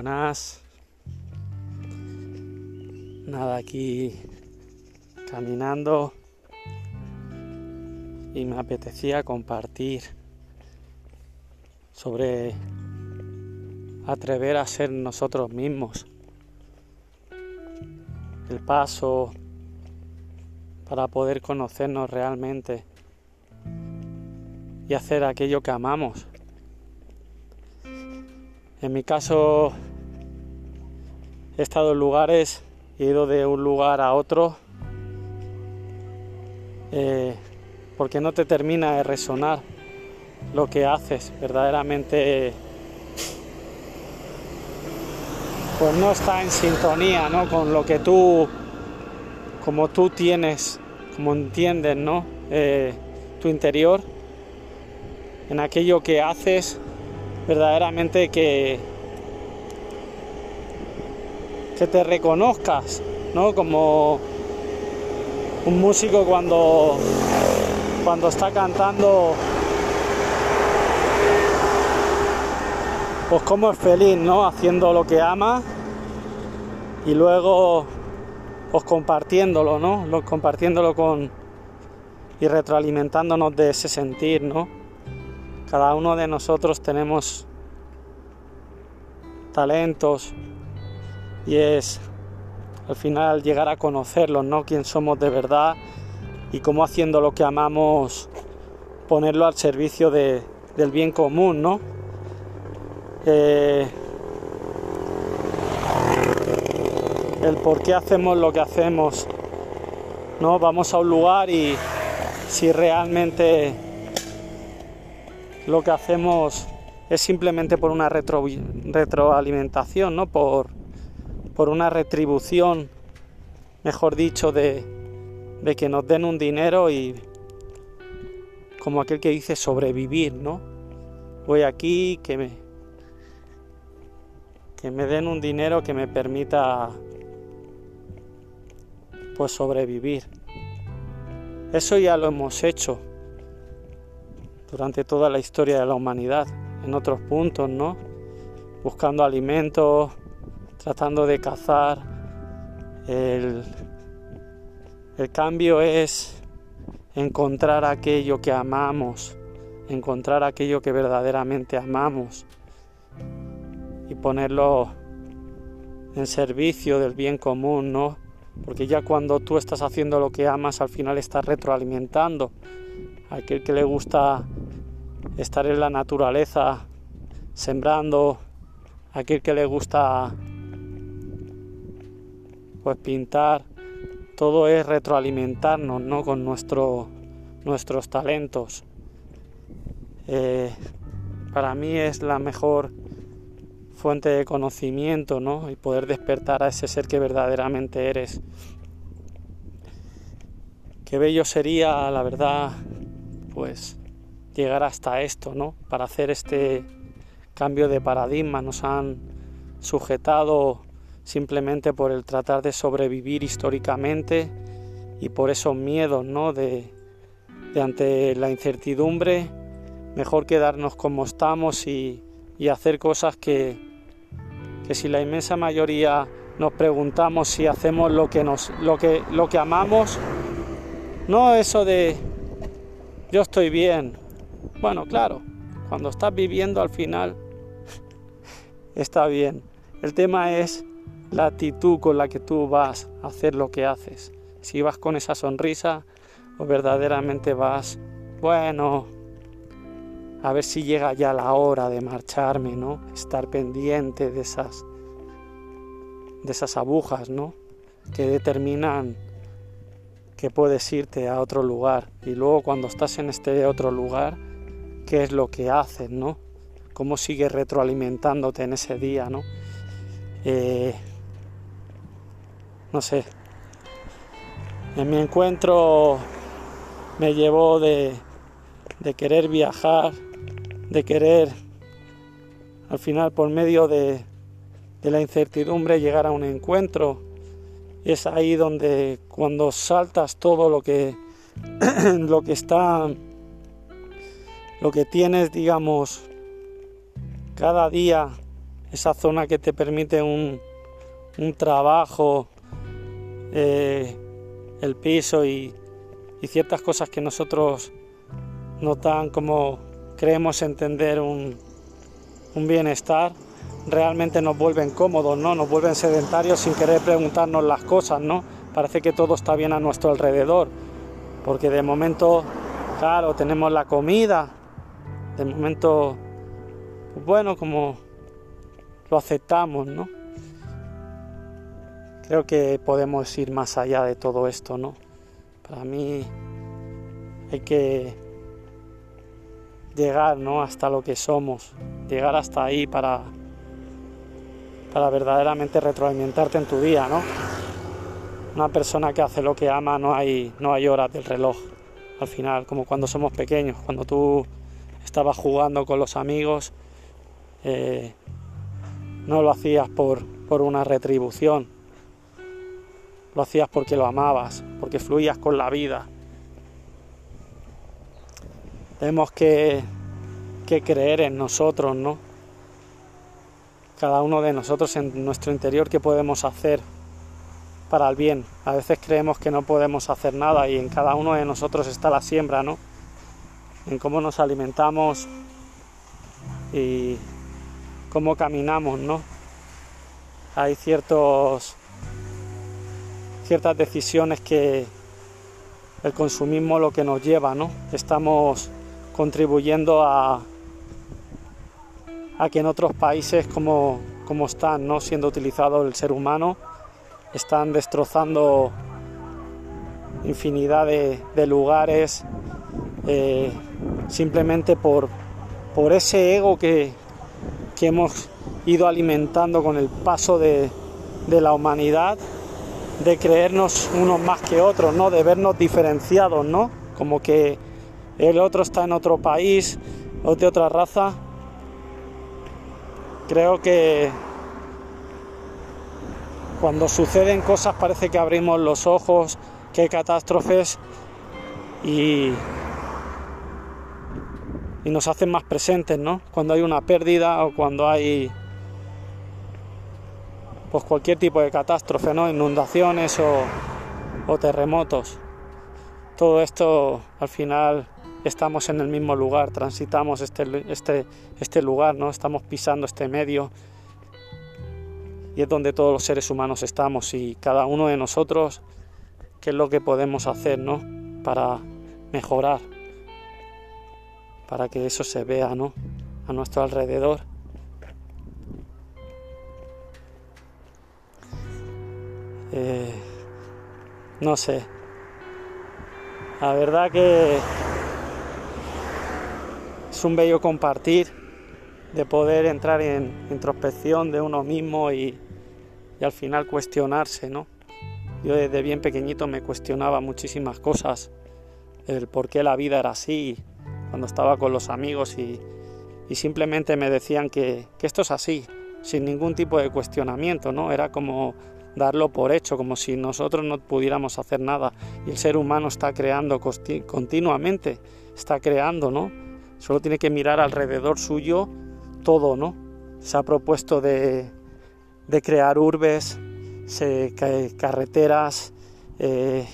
Buenas. Nada, aquí caminando y me apetecía compartir sobre atrever a ser nosotros mismos. El paso para poder conocernos realmente y hacer aquello que amamos. En mi caso he estado en lugares, he ido de un lugar a otro eh, porque no te termina de resonar lo que haces, verdaderamente pues no está en sintonía ¿no? con lo que tú, como tú tienes, como entiendes, ¿no? Eh, tu interior, en aquello que haces, verdaderamente que, que te reconozcas, ¿no? Como un músico cuando, cuando está cantando, pues como es feliz, ¿no? Haciendo lo que ama y luego pues compartiéndolo, ¿no? compartiéndolo con y retroalimentándonos de ese sentir, ¿no? Cada uno de nosotros tenemos talentos y es al final llegar a conocerlos, ¿no? Quién somos de verdad y cómo haciendo lo que amamos ponerlo al servicio del bien común, ¿no? Eh, el por qué hacemos lo que hacemos, ¿no? Vamos a un lugar y si realmente lo que hacemos es simplemente por una retroalimentación, ¿no? Por, por una retribución, mejor dicho, de, que nos den un dinero y como aquel que dice sobrevivir, ¿no? Voy aquí, que me, que me den un dinero que me permita pues sobrevivir. Eso ya lo hemos hecho durante toda la historia de la humanidad, en otros puntos, ¿no? Buscando alimentos, tratando de cazar. El, el cambio es encontrar aquello que amamos, encontrar aquello que verdaderamente amamos y ponerlo en servicio del bien común, ¿no? Porque ya cuando tú estás haciendo lo que amas, al final estás retroalimentando. Aquel que le gusta estar en la naturaleza, sembrando, aquel que le gusta pues pintar, todo es retroalimentarnos ¿no? con nuestro, nuestros talentos. Eh, para mí es la mejor fuente de conocimiento ¿no? y poder despertar a ese ser que verdaderamente eres. Qué bello sería, la verdad, pues llegar hasta esto, ¿no? Para hacer este cambio de paradigma. Nos han sujetado simplemente por el tratar de sobrevivir históricamente y por esos miedos, ¿no? De, ante la incertidumbre, mejor quedarnos como estamos y, hacer cosas que, que si la inmensa mayoría nos preguntamos si hacemos lo que nos lo que lo que amamos no eso de yo estoy bien bueno, claro, cuando estás viviendo al final está bien. El tema es la actitud con la que tú vas a hacer lo que haces. Si vas con esa sonrisa o verdaderamente vas, bueno, a ver si llega ya la hora de marcharme, ¿no? Estar pendiente de esas de esas agujas, ¿no? Que determinan que puedes irte a otro lugar y luego cuando estás en este otro lugar qué es lo que haces, ¿no? Cómo sigues retroalimentándote en ese día, ¿no? Eh, no sé. En mi encuentro me llevó de, de querer viajar, de querer al final por medio de, de la incertidumbre llegar a un encuentro. Es ahí donde cuando saltas todo lo que, lo que está lo que tienes, digamos, cada día esa zona que te permite un, trabajo, eh, el piso y, ciertas cosas que nosotros no tan como creemos entender un, bienestar, realmente nos vuelven cómodos, ¿no? Nos vuelven sedentarios sin querer preguntarnos las cosas, ¿no? Parece que todo está bien a nuestro alrededor, porque de momento, claro, tenemos la comida, de momento, pues bueno, como lo aceptamos, ¿no? Creo que podemos ir más allá de todo esto, ¿no? Para mí hay que llegar, ¿no? Hasta lo que somos, llegar hasta ahí para para verdaderamente retroalimentarte en tu día, ¿no? Una persona que hace lo que ama no hay, no hay horas del reloj. Al final, como cuando somos pequeños, cuando tú estabas jugando con los amigos, eh, no lo hacías por, por una retribución, lo hacías porque lo amabas, porque fluías con la vida. Tenemos que, que creer en nosotros, ¿no? cada uno de nosotros en nuestro interior qué podemos hacer para el bien. A veces creemos que no podemos hacer nada y en cada uno de nosotros está la siembra, ¿no? En cómo nos alimentamos y cómo caminamos, ¿no? Hay ciertos ciertas decisiones que el consumismo lo que nos lleva, ¿no? Estamos contribuyendo a a que en otros países como, como están ¿no? siendo utilizado el ser humano, están destrozando infinidad de, lugares eh, simplemente por, por ese ego que, que, hemos ido alimentando con el paso de, de, la humanidad, de creernos unos más que otros, ¿no? de vernos diferenciados, ¿no? como que el otro está en otro país o de otra raza Creo que cuando suceden cosas parece que abrimos los ojos, que hay catástrofes y, y nos hacen más presentes, ¿no? Cuando hay una pérdida o cuando hay pues cualquier tipo de catástrofe, ¿no? Inundaciones o, terremotos. Todo esto al final estamos en el mismo lugar, transitamos este, este, este lugar, ¿no? estamos pisando este medio y es donde todos los seres humanos estamos y cada uno de nosotros, qué es lo que podemos hacer ¿no? para mejorar, para que eso se vea ¿no? a nuestro alrededor. Eh, no sé, la verdad que es un bello compartir, de poder entrar en introspección de uno mismo y, al final cuestionarse, ¿no? Yo desde bien pequeñito me cuestionaba muchísimas cosas, el por qué la vida era así, cuando estaba con los amigos y, simplemente me decían que, esto es así, sin ningún tipo de cuestionamiento, ¿no? Era como darlo por hecho, como si nosotros no pudiéramos hacer nada. Y el ser humano está creando continuamente, está creando, ¿no? Solo tiene que mirar alrededor suyo todo, ¿no? Se ha propuesto de, crear urbes, carreteras, eh,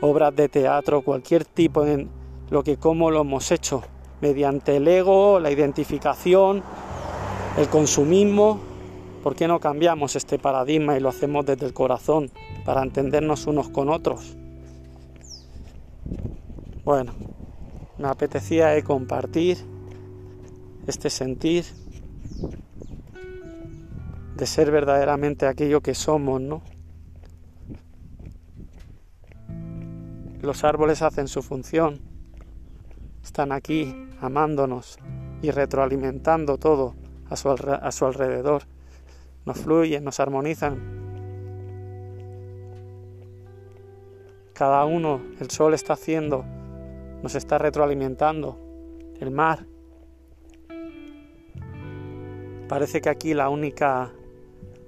obras de teatro, cualquier tipo en lo que como lo hemos hecho, mediante el ego, la identificación, el consumismo. ¿Por qué no cambiamos este paradigma y lo hacemos desde el corazón para entendernos unos con otros? Bueno, me apetecía compartir este sentir de ser verdaderamente aquello que somos, ¿no? Los árboles hacen su función, están aquí amándonos y retroalimentando todo a su, a su alrededor, nos fluyen, nos armonizan. Cada uno, el sol está haciendo nos está retroalimentando. El mar. Parece que aquí la única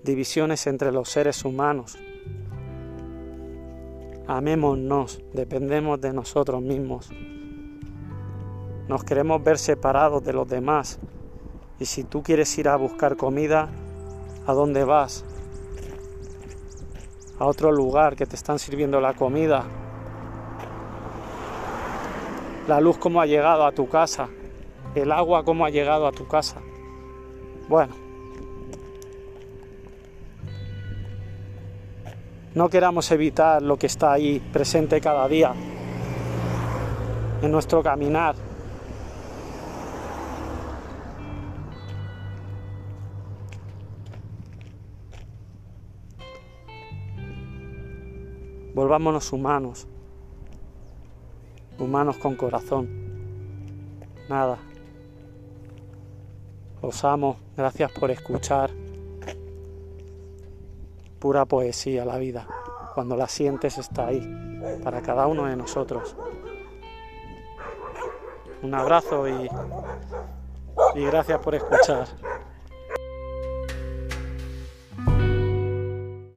división es entre los seres humanos. Amémonos, dependemos de nosotros mismos. Nos queremos ver separados de los demás. Y si tú quieres ir a buscar comida, a dónde vas, a otro lugar que te están sirviendo la comida, la luz cómo ha llegado a tu casa, el agua cómo ha llegado a tu casa. Bueno, no queramos evitar lo que está ahí presente cada día en nuestro caminar. Volvámonos humanos, humanos con corazón. Nada. Os amo, gracias por escuchar. Pura poesía la vida. Cuando la sientes está ahí, para cada uno de nosotros. Un abrazo y, y gracias por escuchar.